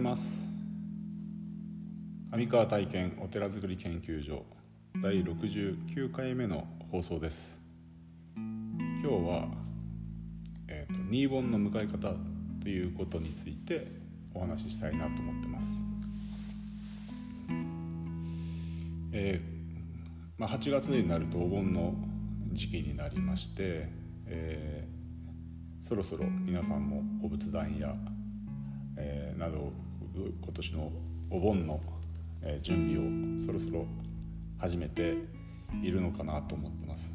ございます。上川体験お寺づくり研究所第69回目の放送です。今日は、えーと、新盆の迎え方ということについてお話ししたいなと思ってます、えー、まあ、8月になるとお盆の時期になりまして、えー、そろそろ皆さんもお仏壇やえー、など今年のお盆の、準備をそろそろ始めているのかなと思ってます、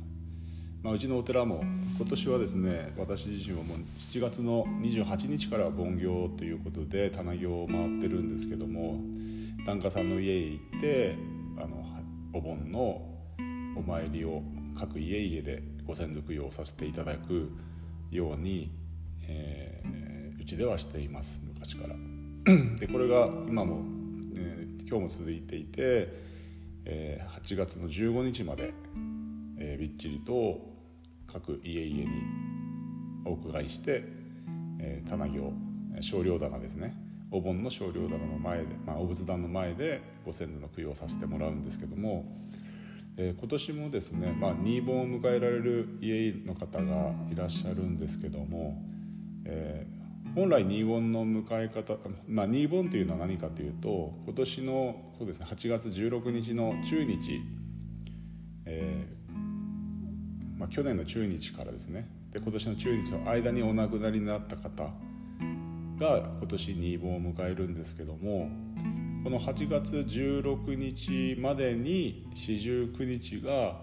まあ、うちのお寺も今年はですね私自身はもう7月の28日から盆行ということで棚行を回ってるんですけども檀家さんの家へ行ってあのお盆のお参りを各家々でご先祖供養させていただくように、えー、うちではしています昔から。でこれが今も、えー、今日も続いていて、えー、8月の15日まで、えー、びっちりと各家々にお伺いして、えー、棚行少量棚ですね。お盆の少量棚の前で、まあ、お仏壇の前でご先祖の供養をさせてもらうんですけども、えー、今年もですね、まあ、新盆を迎えられる家の方がいらっしゃるんですけども、えー、本来新盆の迎え方、まあ、新盆というのは何かというと今年のそうです、ね、8月16日の中日、えーまあ、去年の中日からですねで今年の中日の間にお亡くなりになった方が今年新盆を迎えるんですけどもこの8月16日までに四十九日が、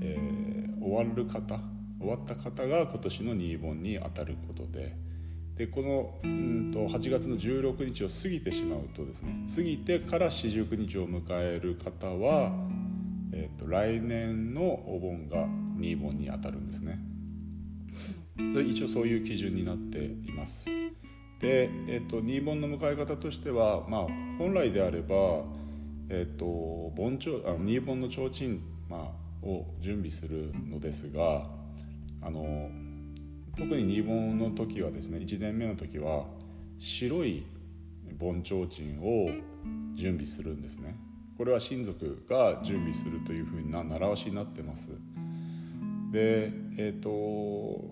えー、終わる方終わった方が今年の新盆にあたることで。でこのうんと8月の16日を過ぎてしまうとですね過ぎてから四十九日を迎える方は、えーと、来年のお盆が新盆にあたるんですね。それ一応そういう基準になっています。で、えーと、新盆の迎え方としては、まあ、本来であれば、えーと、盆長あ新盆の提灯、まあ、を準備するのですがあの特に2本の時はですね1年目の時は白い盆提灯を準備するんですね。これは親族が準備するというふうな習わしになってます。でえっ、ー、とこ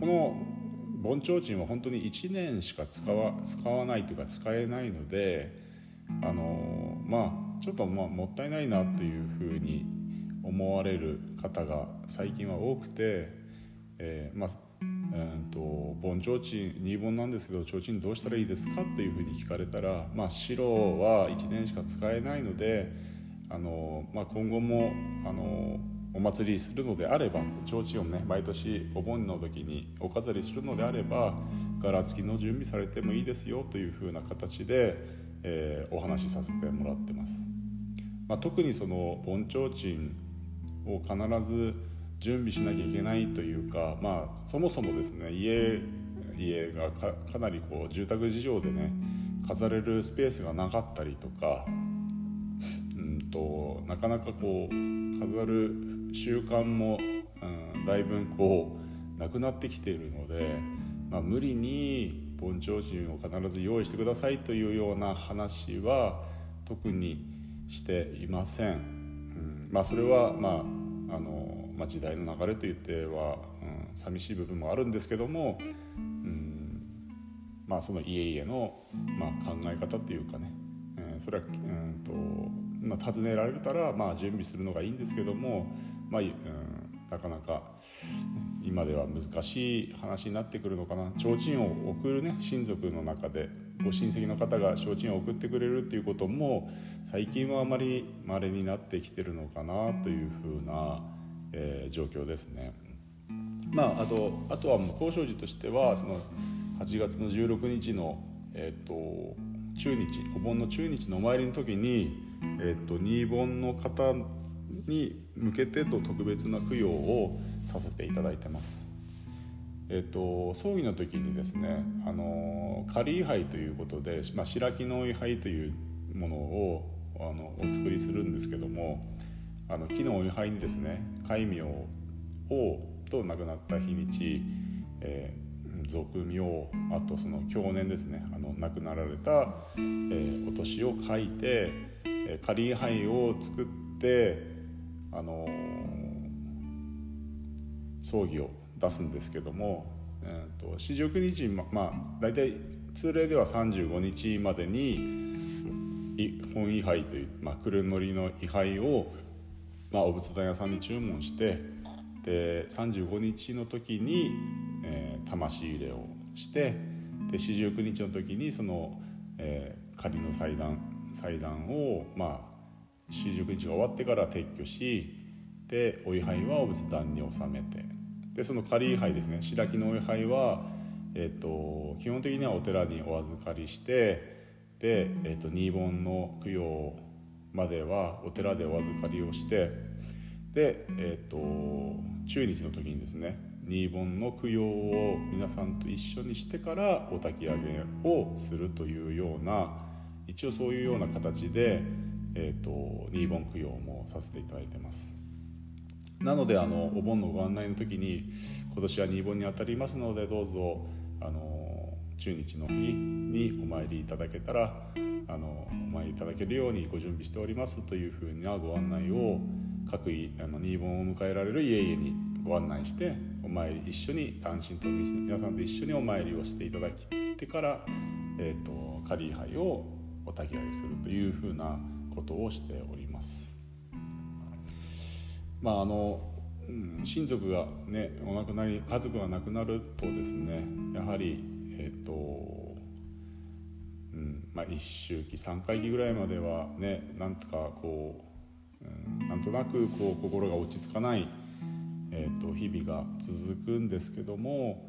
の盆提灯は本当に1年しか使わ使わないというか使えないのであのまあちょっとまあもったいないなというふうに思われる方が最近は多くて、えーまあ、えーと、盆提灯2本なんですけど提灯どうしたらいいですかっていうふうに聞かれたら、まあ、白は1年しか使えないのであの、まあ、今後もあのお祭りするのであれば提灯をね毎年お盆の時にお飾りするのであれば柄付きの準備されてもいいですよというふうな形で、えー、お話しさせてもらってます。まあ、特にその盆提灯を必ず準備しなきゃいけないというか、まあ、そもそもですね家家がかなりこう住宅事情でね飾れるスペースがなかったりとかうんとなかなかこう飾る習慣も、うん、だいぶこうなくなってきているので、まあ、無理に盆提灯を必ず用意してくださいというような話は特にしていません。うん、まあ、それはまああのまあ、時代の流れといっては、うん、寂しい部分もあるんですけども、うんまあ、その家々の、まあ、考え方っていうかね、うん、それは、うんとまあ、尋ねられたら、まあ、準備するのがいいんですけども、まあうん、なかなか今では難しい話になってくるのかな。提灯を送るね親族の中でご親戚の方が提灯を送ってくれるっていうことも最近はあまり稀になってきてるのかなというふうなえー、状況ですね。まあ、あとあとはもう交渉時としてはその8月の16日の、えーと、中日お盆の中日のお参りの時に、えーと、新盆の方に向けてと特別な供養をさせていただいてます。えーと、葬儀の時にですねあの仮位牌ということで、まあ、白木の位牌というものをあのお作りするんですけどもあの木のお位牌にですね。戒名をと亡くなった日にち、えー、俗名あとその去年ですね。あの亡くなられた、えー、お年を書いて、えー、仮牌を作ってあの、葬儀を出すんですけども、四十九日ままあ大体通例では35日までに本位牌という、まあ、車乗りの位牌を、まあ、お仏壇屋さんに注文してで35日の時に、えー、魂入れをしてで四十九日の時にその、えー、仮の祭壇祭壇をまあ四十九日が終わってから撤去しでお位牌はお仏壇に納めて。でその仮位牌ですね白木のお位牌は、えーと、基本的にはお寺にお預かりしてで、えーと、新盆の供養まではお寺でお預かりをしてで、えーと中日の時にですね新盆の供養を皆さんと一緒にしてからお焚き上げをするというような一応そういうような形で、えーと、新盆供養もさせていただいてます。なのであのお盆のご案内の時に今年は新盆にあたりますのでどうぞあの中日の日にお参りいただけたらあのお参りいただけるようにご準備しておりますというふうなご案内を各あの新盆を迎えられる家々にご案内してお参り一緒に単身と皆さんと一緒にお参りをしていただきてから、えーと、仮杯をお焚き上げするというふうなことをしております。まああの親族がねお亡くなり家族が亡くなるとですねやはりえっ、ー、とうんまあ、1周期3回忌ぐらいまではねなんとかこう、うん、なんとなくこう心が落ち着かないえーと、日々が続くんですけども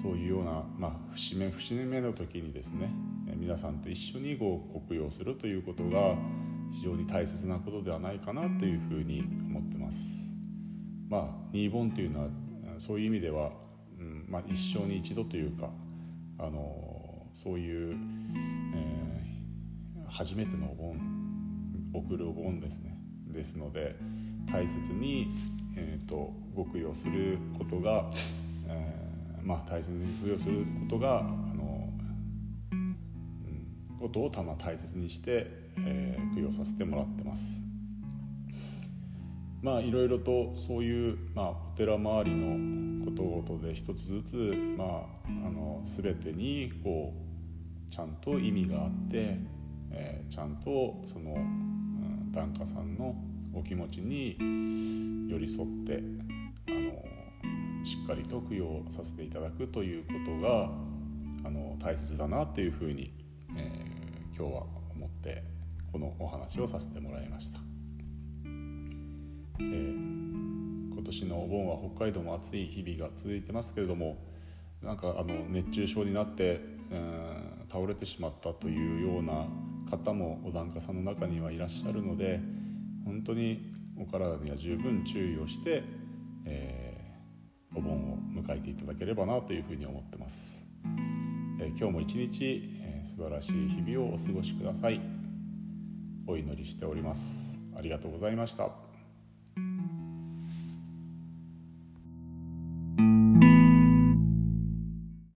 そういうような、まあ、節目節目の時にですね皆さんと一緒にご供養するということが非常に大切なことではないかなというふうに思ってます。まあ、ニーボンというのはそういう意味では、うんまあ、一生に一度というかあのそういう、えー、初めてのお盆送るお盆ですねですので大切にえーと、ご供養することが、えー、まあ、大切に供養することがあの、うん、ことをたま大切にして、えー、供養させてもらってます。まあいろいろとそういう、まあ、お寺周りのことごとで一つずつ、まあ、あの全てにこうちゃんと意味があって、えー、ちゃんとその、檀家さんのお気持ちに寄り添ってあのしっかりと供養させていただくということがあの大切だなというふうに、えー、今日は思ってこのお話をさせてもらいました、えー、今年のお盆は北海道も暑い日々が続いてますけれどもなんかあの熱中症になって、うん、倒れてしまったというような方もお檀家さんの中にはいらっしゃるので本当にお体には十分注意をして、えー、お盆を迎えていただければなというふうに思ってます、えー、今日も一日、えー、素晴らしい日々をお過ごしください。お祈りしております。ありがとうございました。